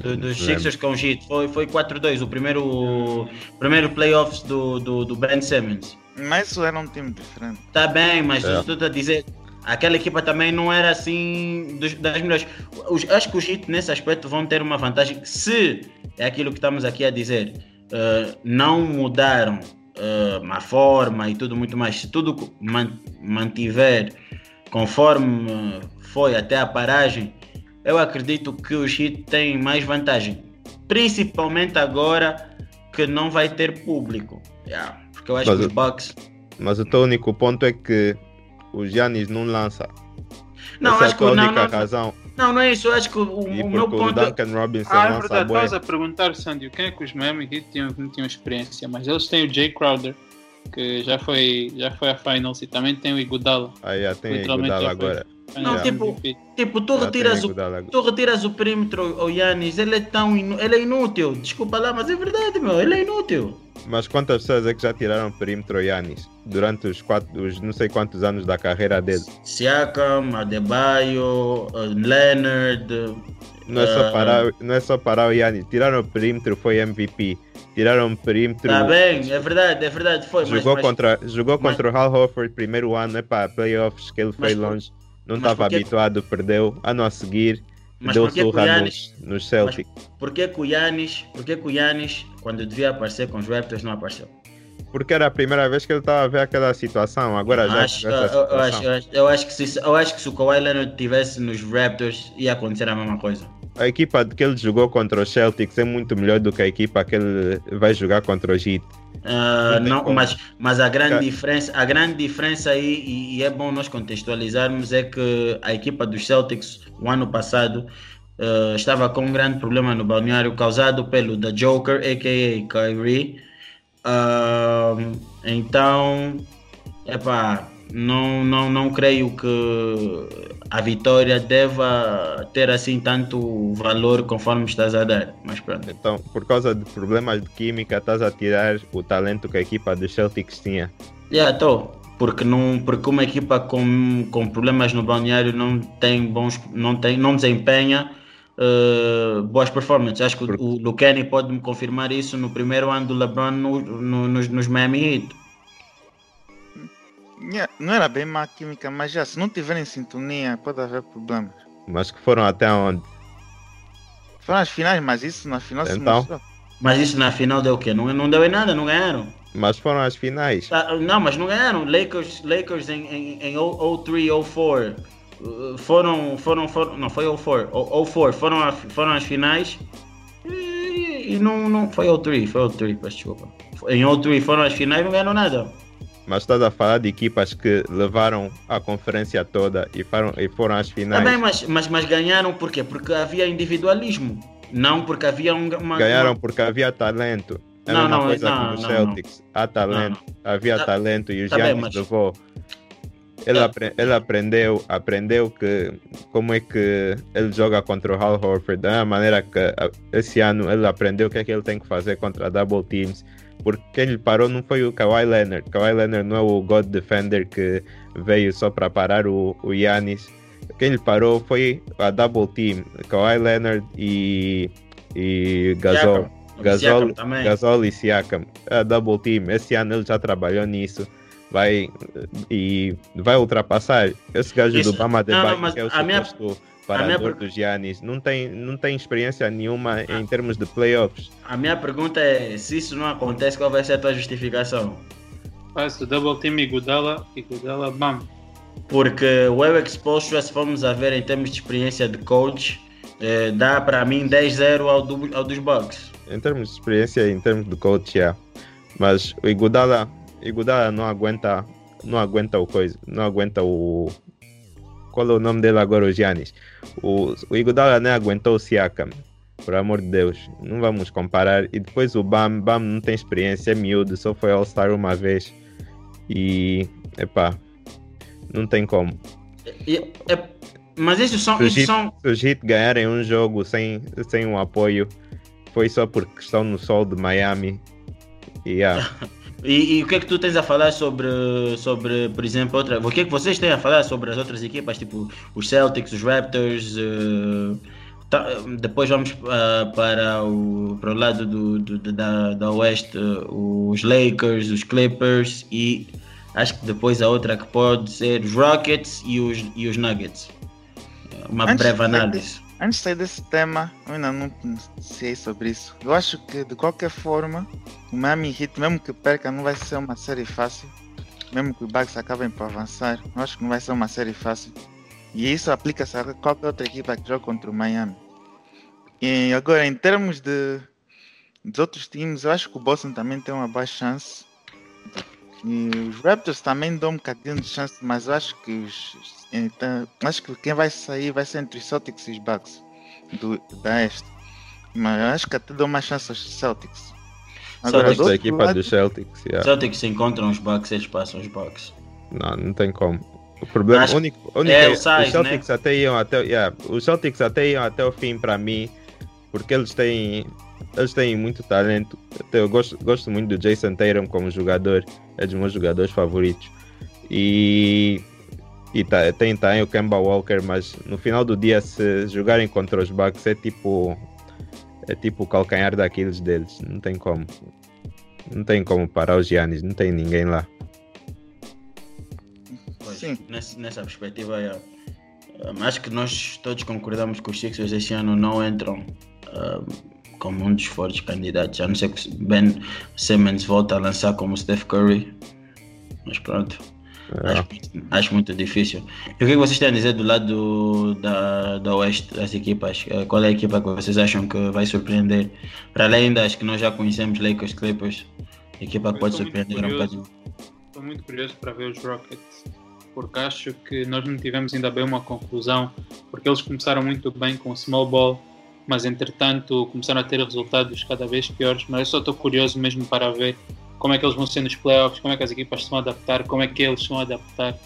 Do- dos Lembro. Sixers com o Heat. Foi, foi 4-2, o primeiro, primeiro playoffs do, do, do Ben Simmons. Mas era um time diferente. Tá bem, mas É. tu tá a dizer. Aquela equipa também não era assim dos- das melhores. Os- acho que os Heat nesse aspecto vão ter uma vantagem se é aquilo que estamos aqui a dizer. eh, não mudaram eh, a forma e tudo muito mais. Se tudo man- mantiver conforme eh, foi até a paragem, eu acredito que os Heat têm mais vantagem. Principalmente agora que não vai ter público. Yeah, porque eu acho Mas que o- os Bucks. Mas o teu único ponto é que o Giannis não lança. Não, Essa acho é a que não, única não, razão. não, não é isso. Eu acho que o, o meu porque o ponto é. Duncan Robinson Ah, é lança verdade. Estavas a perguntar, Sandy, quem é que os Miami Heat tinham, não tinham experiência, mas eles têm o Jay Crowder, que já foi, já foi a Finals, e também tem o Iguodala. Aí já tem Literalmente Iguodala já foi. Não, tipo, MVP. Tipo, tu retiras, o, tu retiras o perímetro ao Yannis, ele é tão inu- ele é inútil. Desculpa lá, mas é verdade, meu. Ele é inútil. Mas quantas pessoas é que já tiraram o perímetro ao Giannis durante os, quatro, os não sei quantos anos da carreira dele? Siakam, Adebayo, uh, Leonard. Não é, só uh, parar, não é só parar o Giannis. Tiraram o perímetro, foi MVP. Tiraram o perímetro. Tá bem, é verdade, é verdade. Foi, Jogou mas, contra, jogou mas- contra o Hal Horford primeiro ano, é para playoffs que ele foi longe. Não estava habituado, perdeu. Ano a seguir, mas deu surra Yannis, nos, nos Celtics. porquê que o Yannis, porquê que o Yannis, quando devia aparecer com os Raptors, não apareceu? Porque era a primeira vez que ele estava a ver aquela situação. Agora já acho, acho, eu, acho, eu acho que se, eu acho que se o Kawhi Leonard estivesse nos Raptors, ia acontecer a mesma coisa. A equipa que ele jogou contra os Celtics é muito melhor do que a equipa que ele vai jogar contra o Heat. Ah, Não não, mas, mas a grande Ca- diferença, a grande diferença aí, e, e é bom nós contextualizarmos, é que a equipa dos Celtics, o ano passado, ah, estava com um grande problema no balneário causado pelo The Joker, a.k.a. Kyrie. Ah, então, epá, não, não, não creio que a vitória deva ter assim tanto valor conforme estás a dar. Mas pronto. Então, por causa de problemas de química, estás a tirar o talento que a equipa dos Celtics tinha. Já estou. Porque, não, porque uma equipa com, com problemas no balneário não tem bons, não, tem, não desempenha eh, boas performances. Acho que Porque- o Lucani pode me confirmar isso no primeiro ano do LeBron no, no- nos, nos Miami Heat. Não era bem má química, mas já, se não tiverem sintonia, pode haver problemas. Mas que foram até onde? Foram as finais, mas isso na final se Então? mostrou. Mas isso na final deu o quê? Não, não deu em nada, não ganharam. Mas foram as finais. Tá, não, mas não ganharam. Lakers, Lakers em, em, em 03, 04 uh, foram, foram, foram, não foi 04, 04 foram, a, foram as finais e, e não, não foi 03, foi 03, peço desculpa. Em 03 foram as finais e não ganharam nada. Mas estás a falar de equipas que levaram a conferência toda e foram, e foram às finais. bem, mas, mas, mas ganharam por quê? Porque havia individualismo, não porque havia um, uma, Ganharam uma- porque havia talento. É Não, a mesma não, coisa não, nos não, Celtics. Há talento, havia Tá- talento e o tá Giannis mas- levou. Ele, Tá. apre- ele aprendeu, aprendeu que como é que ele joga contra o Hal Horford, da maneira que esse ano ele aprendeu o que é que ele tem que fazer contra double teams, porque quem lhe parou não foi o Kawhi Leonard. Kawhi Leonard não é o God Defender que veio só para parar o, o Giannis. Quem lhe parou foi a double team, Kawhi Leonard e, e Gasol. Siakam. Gasol, Siakam. Gasol e Siakam, a double team. Esse ano ele já trabalhou nisso. Vai e vai ultrapassar. Esse gajo Isso- do Bama de não, não, mas que é o a minha- suposto a minha dos Giannis, não tem, não tem experiência nenhuma em termos de playoffs. A minha pergunta é, se isso não acontece, qual vai ser a tua justificação? Faz o double team Iguodala, Iguodala, bam. Porque o Erik Spoelstra, se formos a ver em termos de experiência de coach, eh, dá para mim 10-0 ao, do, ao dos Bucks. Em termos de experiência, em termos de coach, yeah. Mas o Iguodala, Iguodala não aguenta, não aguenta o coisa, não aguenta o qual é o nome dele agora, o Giannis. O, o Iguodala nem aguentou o Siakam, por amor de Deus, não vamos comparar. E depois o Bam, Bam não tem experiência, é miúdo, só foi All-Star uma vez. E, epá, não tem como. E- é- mas isso são, Se os Heat, são se os ganharem um jogo sem, sem um apoio, foi só porque estão no sol de Miami. E, yeah. (laughs) E, e o que é que tu tens a falar sobre, sobre por exemplo, outra, o que é que vocês têm a falar sobre as outras equipas, tipo os Celtics, os Raptors, eh, tá- depois vamos ah, para, o, para o lado do, do- da, da Oeste, eh, os Lakers, os Clippers e acho que depois a outra que pode ser os Rockets e os, e os Nuggets. Uma Antes breve análise. Antes de sair desse tema, eu ainda não sei sobre isso. Eu acho que de qualquer forma, o Miami Heat, mesmo que perca, não vai ser uma série fácil. Mesmo que os Bucks acabem por avançar, eu acho que não vai ser uma série fácil. E isso aplica-se a qualquer outra equipa que joga contra o Miami. E agora, em termos de dos outros times, eu acho que o Boston também tem uma boa chance. E os Raptors também dão um bocadinho de chance, mas eu acho que os, então, acho que quem vai sair vai ser entre os Celtics e os Bucks do, da Este. Mas eu acho que até dou mais chance aos Celtics. Celtics do da outro equipa lado- dos Celtics. yeah. Celtics se encontram os Bucks, eles passam os Bucks. Não, não tem como. O problema Acho- o único, único é é, o size, os Celtics até iam até, yeah, os Celtics até iam até o fim para mim, porque eles têm eles têm muito talento. Até eu gosto, gosto muito do Jason Tatum como jogador, é dos meus jogadores favoritos. E e tá, tem também o Kemba Walker, mas no final do dia se jogarem contra os Bucks é tipo é tipo o calcanhar daqueles deles, não tem como. Não tem como parar os Giannis, não tem ninguém lá. Pois, Sim. Nessa, nessa perspectiva, é, um, acho que nós todos concordamos que os Sixers este ano não entram um, como um dos fortes candidatos, a não ser que Ben Simmons volte a lançar como Steph Curry. Mas pronto, É. acho, muito- acho muito difícil. E o que, é que vocês têm a dizer do lado do- da, da Oeste, das equipas? Eh, Qual é a equipa que vocês acham que vai surpreender? Para além das que nós já conhecemos, Lakers, Clippers, a equipa que pode surpreender um curioso. bocadinho. Estou muito curioso para ver os Rockets, porque acho que nós não tivemos ainda bem uma conclusão, porque eles começaram muito bem com o small ball, mas entretanto começaram a ter resultados cada vez piores. Mas eu só estou curioso mesmo para ver como é que eles vão ser nos playoffs, como é que as equipas se vão adaptar, como é que eles se vão adaptar.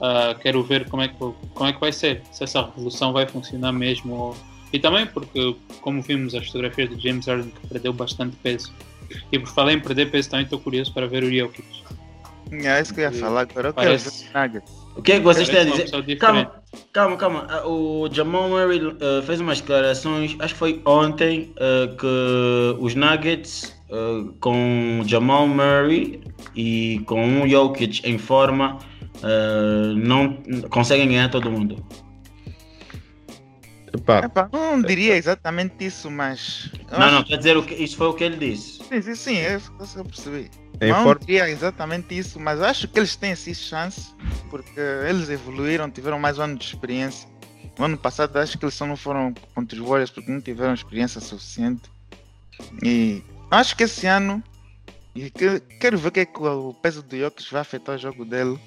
Ah, quero ver como é, que, como é que vai ser, se essa revolução vai funcionar mesmo. ou- E também porque, como vimos as fotografias de James Harden, que perdeu bastante peso. E por falar em perder peso, também estou curioso para ver o Jokic. É isso que eu ia falar agora. Eu quero ver os Nuggets. O que é que vocês têm a dizer? Calma. Calma, calma. Ah, O Jamal Murray ah, fez umas declarações, acho que foi ontem, ah, que os Nuggets ah, com Jamal Murray e com um Jokic em forma não conseguem ganhar todo mundo. Epá, Epá, não diria exatamente isso, mas. Não, acho- não, quer dizer, o que, isso foi o que ele disse. Sim, sim, sim, é isso que eu percebi. Em não forma, diria exatamente isso, mas acho que eles têm sim chance, porque eles evoluíram, tiveram mais um ano de experiência. No ano passado acho que eles só não foram contra os Warriors porque não tiveram experiência suficiente. E acho que esse ano e que- quero ver o que, é que o peso do Jokic vai afetar o jogo dele.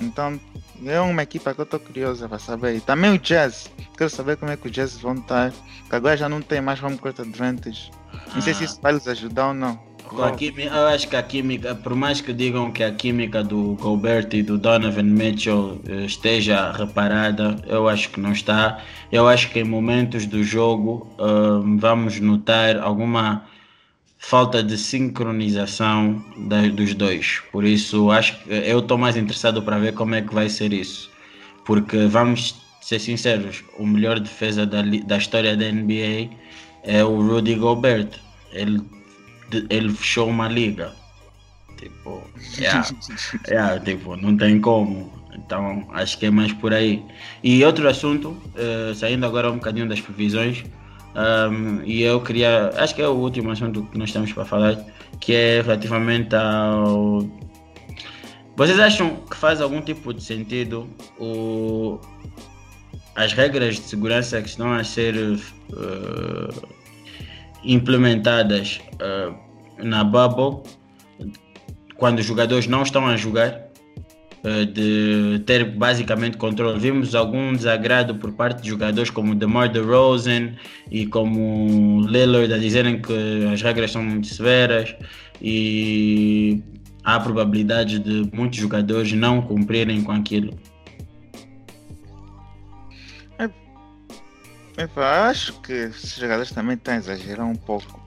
Então é uma equipa que eu estou curiosa para saber. E também o Jazz. Quero saber como é que o Jazz vão estar. Que agora já não tem mais home court advantage. Não sei se Ah. isso vai lhes ajudar ou não. A quimi- eu acho que a química, por mais que digam que a química do Gobert e do Donovan Mitchell eh, esteja reparada, eu acho que não está. Eu acho que em momentos do jogo hum, vamos notar alguma falta de sincronização da- dos dois. Por isso, acho que eu estou mais interessado para ver como é que vai ser isso. Porque vamos ser sinceros, o melhor defesa da, da história da NBA é o Rudy Gobert. Ele ele fechou uma liga. Tipo, yeah, (laughs) yeah, tipo, não tem como. Então, acho que é mais por aí. E outro assunto, eh, saindo agora um bocadinho das previsões, ahm, e eu queria, acho que é o último assunto que nós temos para falar, que é relativamente ao Vocês acham que faz algum tipo de sentido o, as regras de segurança que estão a ser uh, implementadas uh, na bubble quando os jogadores não estão a jogar? Uh, de ter basicamente controle. Vimos algum desagrado por parte de jogadores como DeMar DeRozan e como Lillard a dizerem que as regras são muito severas e há probabilidade de muitos jogadores não cumprirem com aquilo. É, acho que esses jogadores também estão a exagerar um pouco.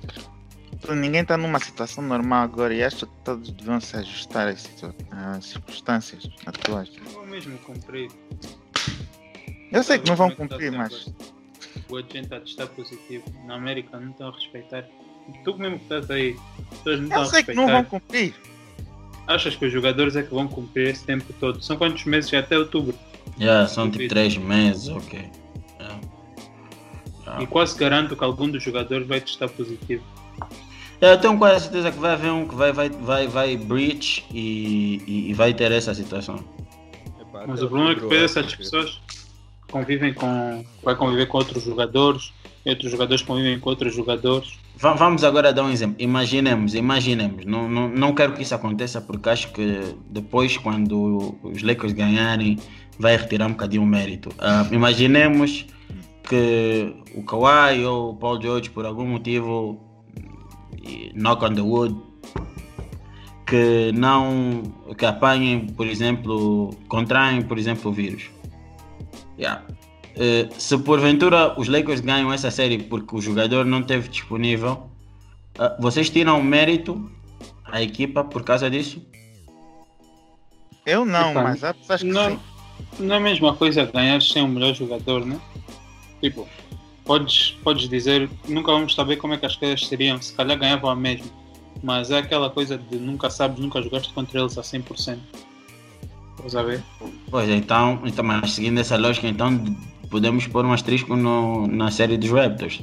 Ninguém está numa situação normal agora e acho que todos deviam se ajustar às, às circunstâncias atuais. Não vão mesmo cumprir. Eu sei que não vão cumprir, mas. O agente está positivo. Na América não estão a respeitar. Tu mesmo que estás aí, todos não estão Eu sei que não vão cumprir. Achas que os jogadores é que vão cumprir esse tempo todo? São quantos meses? Já até outubro? Já, yeah, são tipo 3 meses, ok. Yeah. E quase garanto que algum dos jogadores vai testar positivo. Eu tenho quase certeza que vai haver um que vai, vai, vai, vai breach e, e, e vai ter essa situação. Mas o problema é que depois essas pessoas convivem com. vai conviver com outros jogadores, e outros jogadores convivem com outros jogadores. Vamos agora dar um exemplo. Imaginemos, imaginemos. Não, não, não quero que isso aconteça porque acho que depois, quando os Lakers ganharem, vai retirar um bocadinho o mérito. Uh, imaginemos que o Kawhi ou o Paul George, por algum motivo, knock on the wood, que não que apanhem, por exemplo, contraem, por exemplo, o vírus. Yeah. Eh, se porventura os Lakers ganham essa série porque o jogador não teve disponível, uh, vocês tiram mérito à equipa por causa disso? Eu não, Epa, mas há pessoas que não, sim. não é a mesma coisa ganhar sem o melhor jogador, né? Tipo, podes, podes dizer, nunca vamos saber como é que as coisas seriam, se calhar ganhavam a mesma. Mas é aquela coisa de nunca sabes, nunca jogaste contra eles a 100%. Estás a ver? Pois então, então, mas seguindo essa lógica, então podemos pôr um asterisco no, na série dos Raptors.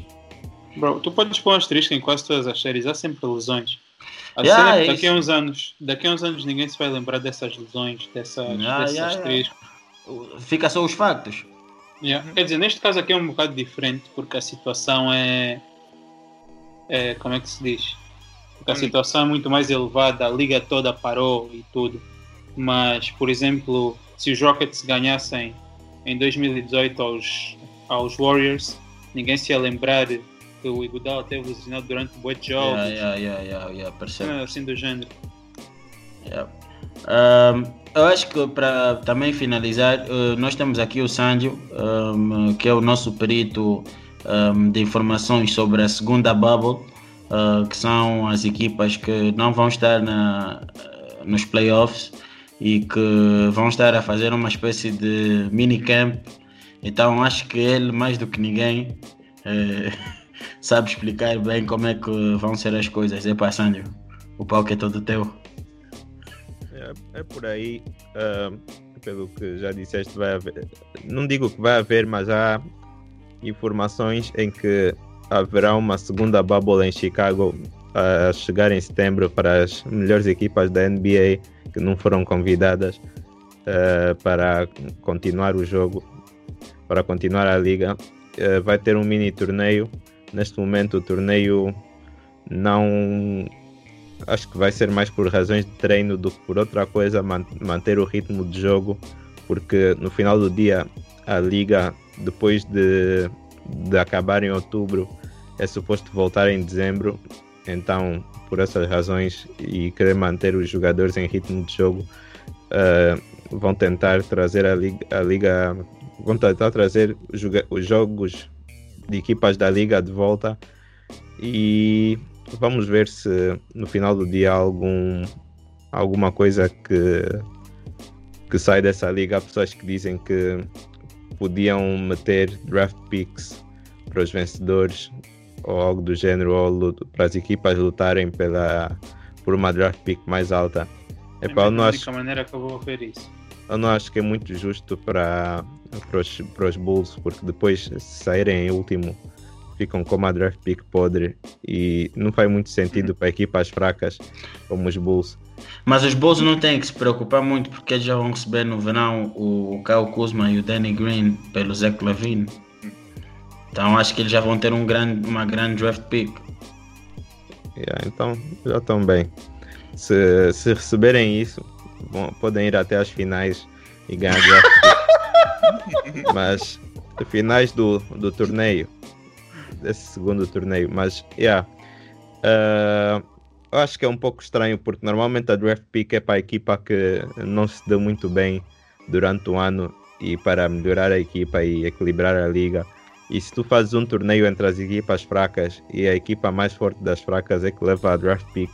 Bro, tu podes pôr um asterisco em quase todas as séries, há sempre lesões. yeah, série, é daqui a uns anos, daqui a uns anos ninguém se vai lembrar dessas lesões, dessas, yeah, desses yeah, asteriscos. Fica só os factos. Yeah. Quer dizer, neste caso aqui é um bocado diferente porque a situação é, é como é que se diz? Porque a hum. situação é muito mais elevada, a liga toda parou e tudo. Mas, por exemplo, se os Rockets ganhassem em 2018 aos, aos Warriors, ninguém se ia lembrar que o Iguodala teve lesionado durante o de jogos. Yeah, yeah, yeah, yeah, yeah, assim do género. Yeah. Um, eu acho que para também finalizar, uh, nós temos aqui o Sandio, um, que é o nosso perito um, de informações sobre a segunda bubble, uh, que são as equipas que não vão estar na, nos playoffs e que vão estar a fazer uma espécie de mini camp. Então acho que ele, mais do que ninguém, é, (laughs) sabe explicar bem como é que vão ser as coisas. É para Sandro, o palco é todo teu. É, por aí, uh, pelo que já disseste, vai haver. Não digo que vai haver, mas há informações em que haverá uma segunda bubble em Chicago a chegar em setembro para as melhores equipas da NBA que não foram convidadas uh, para continuar o jogo, para continuar a liga. Uh, vai ter um mini torneio. Neste momento, o torneio não. Acho que vai ser mais por razões de treino do que por outra coisa, man manter o ritmo de jogo, porque no final do dia, a liga, depois de, de acabar em outubro, é suposto voltar em dezembro. Então, por essas razões e querer manter os jogadores em ritmo de jogo, uh, vão tentar trazer a liga, a liga vão tentar trazer os jogos de equipas da liga de volta e vamos ver se no final do dia há algum alguma coisa que que sai dessa liga há pessoas que dizem que podiam meter draft picks para os vencedores ou algo do gênero, ou para as equipas lutarem pela, por uma draft pick mais alta. É para não acho, maneira que eu vou ver isso. Eu não acho que é muito justo para, para, os, para os Bulls, porque depois se saírem em último ficam com uma draft pick podre e não faz muito sentido para equipas fracas como os Bulls. Mas os Bulls não têm que se preocupar muito porque eles já vão receber no verão o Kyle Kuzma e o Danny Green pelo Zach Lavine. Então acho que eles já vão ter um grande, uma grande draft pick. Yeah, então já estão bem. Se, se receberem isso, bom, podem ir até as finais e ganhar draft pick. (laughs) Mas finais do, do torneio, desse segundo torneio, mas yeah. Uh, eu acho que é um pouco estranho porque normalmente a draft pick é para a equipa que não se deu muito bem durante o ano e para melhorar a equipa e equilibrar a liga. E se tu fazes um torneio entre as equipas fracas e a equipa mais forte das fracas é que leva a draft pick,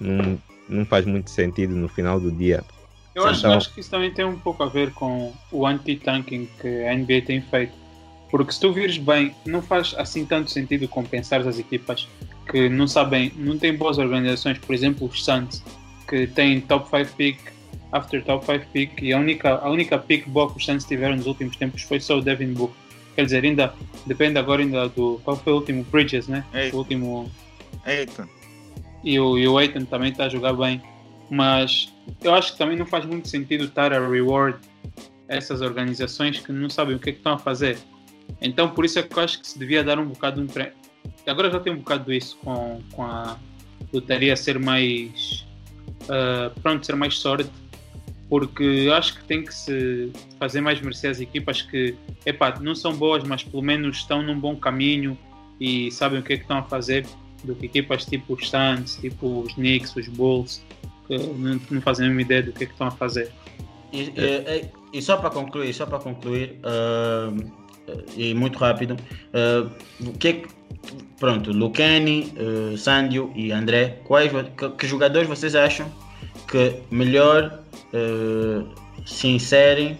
não, não faz muito sentido no final do dia. Eu acho, então... acho que isso também tem um pouco a ver com o anti-tanking que a NBA tem feito. Porque se tu vires bem, não faz assim tanto sentido compensar as equipas que não sabem, não têm boas organizações. Por exemplo, os Suns, que têm top 5 pick, after top 5 pick, e a única, a única pick boa que os Suns tiveram nos últimos tempos foi só o Devin Booker. Quer dizer, ainda depende agora ainda do. Qual foi o último? Bridges, né? Eitan. O último. Eitan. E o, e o Aiton também está a jogar bem. Mas eu acho que também não faz muito sentido estar a reward essas organizações que não sabem o que, é que estão a fazer. Então, por isso é que eu acho que se devia dar um bocado um prêmio. Agora já tem um bocado isso com, com a lotaria ser mais. Uh, pronto, ser mais sorte, porque acho que tem que se fazer mais mercê às equipas que, epá, não são boas, mas pelo menos estão num bom caminho e sabem o que é que estão a fazer, do que equipas tipo os Suns, tipo os Knicks, os Bulls, que não, não fazem a mesma ideia do que é que estão a fazer. E, e, e só para concluir, só para concluir, uh, e muito rápido, uh, o que é que pronto, Lucani, uh, Sandio e André, quais que, que, jogadores vocês acham que melhor uh, se inserem,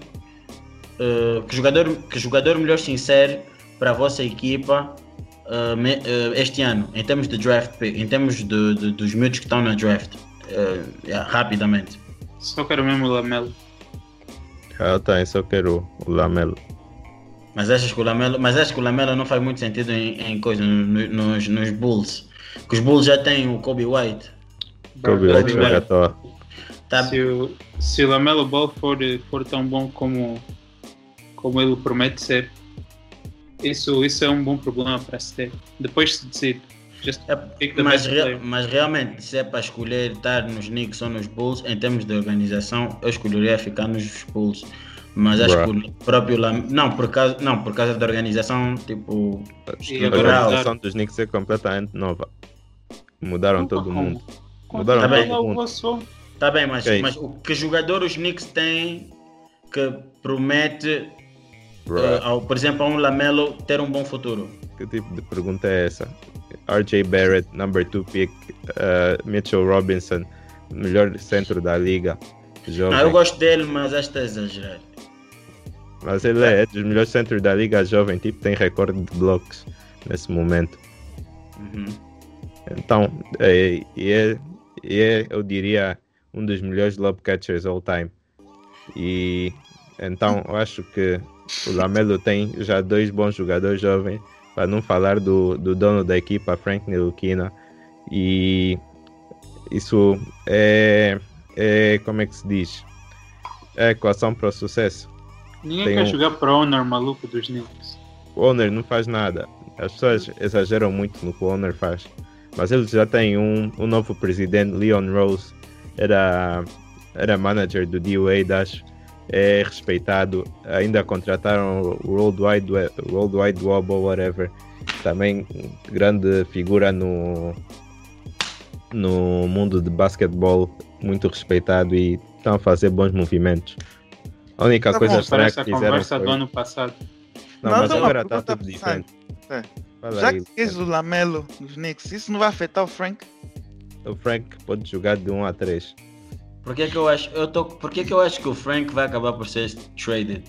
uh, que, jogador, que jogador melhor se insere para a vossa equipa uh, me, este ano, em termos de draft em termos de, de, dos miúdos que estão na draft, yeah, rapidamente. Só quero mesmo o Lamelo. Ah, tá, só quero o Lamelo. Mas achas que o Lamelo, mas achas que o Lamelo não faz muito sentido em, em coisa, no, nos, nos Bulls? Que os Bulls já têm o Kobe White. Kobe White joga à Tá. Se, o, se o Lamelo Ball for, for tão bom como, como ele promete ser, isso, isso é um bom problema para se ter. Depois se decide. É, mas, real, mas realmente, se é para escolher estar nos Knicks ou nos Bulls, em termos de organização, eu escolheria ficar nos Bulls. Mas acho Bruh. que o próprio Lam... não, por causa, não, por causa da organização, tipo. A organização dos Knicks é completamente nova. Mudaram Opa, todo como? mundo. Mudaram tá todo bem. mundo. Tá bem, mas, okay. mas o que jogador os Knicks têm que promete, uh, ao, por exemplo, a um Lamelo ter um bom futuro? Que tipo de pergunta é essa? RJ Barrett, number 2 pick, uh, Mitchell Robinson, melhor centro da liga. Jovem. eu gosto dele, mas acho que está exagerado. Mas ele é, é dos melhores centros da liga jovem, tipo, tem recorde de blocos nesse momento. Uhum. Então, é, é, é, eu diria, um dos melhores lob catchers all time. E então eu acho que o Lamelo tem já dois bons jogadores jovens, para não falar do, do dono da equipa, Frank Nilukina. E isso é, é, como é que se diz? É a equação para o sucesso. Ninguém Tem quer um... jogar para o owner maluco dos Knicks. O owner não faz nada. As pessoas exageram muito no que o owner faz. Mas eles já têm um, um novo presidente, Leon Rose. Era, era manager do DOA, acho. É respeitado. Ainda contrataram o World Wide, World Wide Web ou whatever. Também grande figura no, no mundo de basquetebol. Muito respeitado e estão a fazer bons movimentos. A única tá coisa estranha que fizeram conversa foi... do ano passado. Não, não mas agora está tudo diferente. É. Já que tens o Lamelo dos Knicks, isso não vai afetar o Frank? O Frank pode jogar de 1 a 3. Por que, que eu acho, eu tô, por que, que eu acho que o Frank vai acabar por ser traded?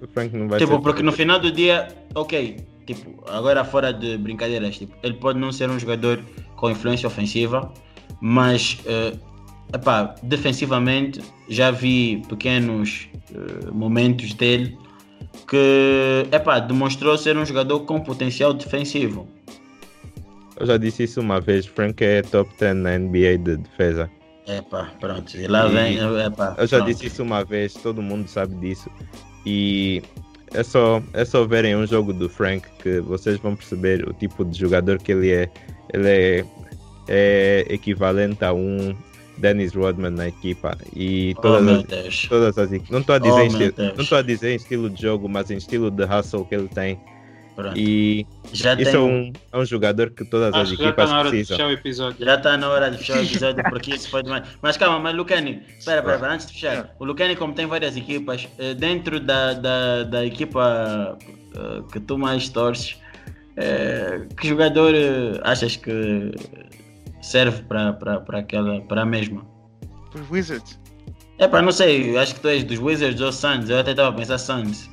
O Frank não vai tipo, ser porque no final do dia, ok, tipo, agora fora de brincadeiras, tipo, ele pode não ser um jogador com influência ofensiva, mas uh, epá, defensivamente já vi pequenos uh, momentos dele que epá, demonstrou ser um jogador com potencial defensivo. Eu já disse isso uma vez, Frank é top 10 na NBA de defesa. Epá, pronto, e lá vem. Epá, eu já pronto. disse isso uma vez, todo mundo sabe disso. E é só, é só verem um jogo do Frank que vocês vão perceber o tipo de jogador que ele é. Ele é, é equivalente a um Dennis Rodman na equipa. E Oh, todas, meu as, Deus. todas as equi- Não estou a dizer Oh, em meu estilo, não estou a dizer em estilo de jogo, mas em estilo de hustle que ele tem. Pronto. E Já isso tem é um, é um jogador que todas as Acho que já está equipas na hora de precisam. fechar o episódio. Já está na hora de fechar o (laughs) episódio porque isso foi demais. Mas calma, mas Lucani, espera, espera, antes de fechar. O Lucani, como tem várias equipas, eh, dentro da, da, da equipa eh, que tu mais torces, eh, que jogador achas que serve para aquela, para a mesma? Os Wizards. É pá, não sei, acho que tu és dos Wizards ou Suns, eu até estava a pensar Suns.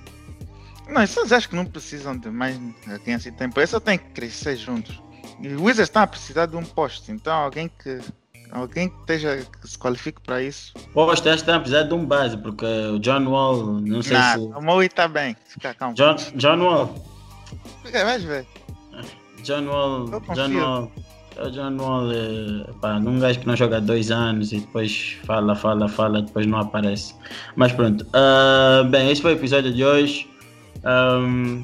Não, esses acho que não precisam de mais alguém assim tempo. Eles só têm que crescer juntos. E os Wizards estão a precisar de um poste. Então alguém que. Alguém que esteja que se qualifique para isso. Posto, acho que está a precisar de um base, porque o John Wall, não sei Nah, se. o Moe está bem. Fica calmo. John, John Wall. Fica, vais ver. John Wall. John Wall, o John Wall pá, um gajo que não joga dois anos e depois fala, fala, fala, depois não aparece. Mas pronto, ah, bem, esse foi o episódio de hoje. Ahm,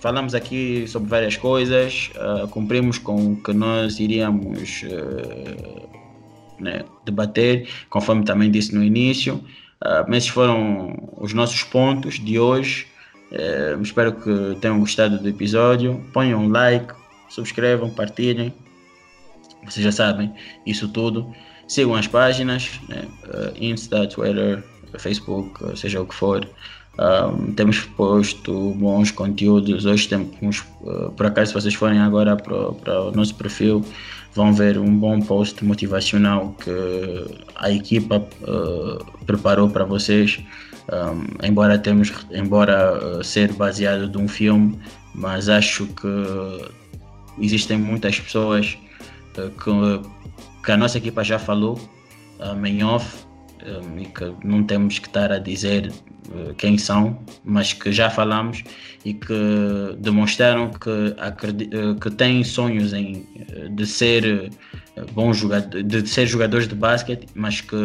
falamos aqui sobre várias coisas, ah, cumprimos com o que nós iríamos eh, né, debater, conforme também disse no início. Ah, esses foram os nossos pontos de hoje. Espero que tenham gostado do episódio. Ponham um like, subscrevam, partilhem. Vocês já sabem isso tudo. Sigam as páginas, né? eh, Insta, Twitter, Facebook, eh, seja o que for. Um, temos posto bons conteúdos. Hoje temos, eh, por acaso, se vocês forem agora para, o nosso perfil, vão ver um bom post motivacional que a equipa eh, preparou para vocês. Um, embora temos, embora uh, ser baseado de um filme, mas acho que existem muitas pessoas uh, que, que a nossa equipa já falou um, em off um, e que não temos que estar a dizer uh, quem são, mas que já falamos e que demonstraram que, uh, que têm sonhos em, uh, de ser bons jogadores, de ser jogadores de basquete, mas que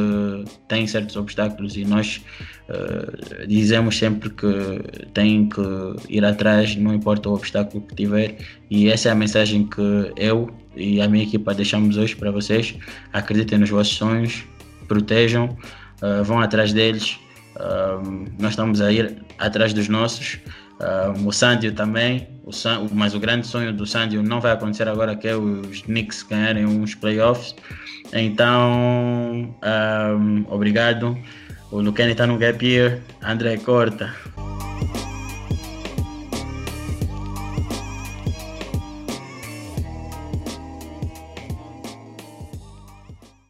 têm certos obstáculos e nós uh, dizemos sempre que têm que ir atrás, não importa o obstáculo que tiver, e essa é a mensagem que eu e a minha equipa deixamos hoje para vocês. Acreditem nos vossos sonhos, protejam, uh, vão atrás deles. Uh, nós estamos a ir atrás dos nossos. Uh, o Sandio também, o San, mas o grande sonho do Sandio não vai acontecer agora que é os Knicks ganharem uns playoffs. Então, um, obrigado. O Lucani está no gap year. André corta.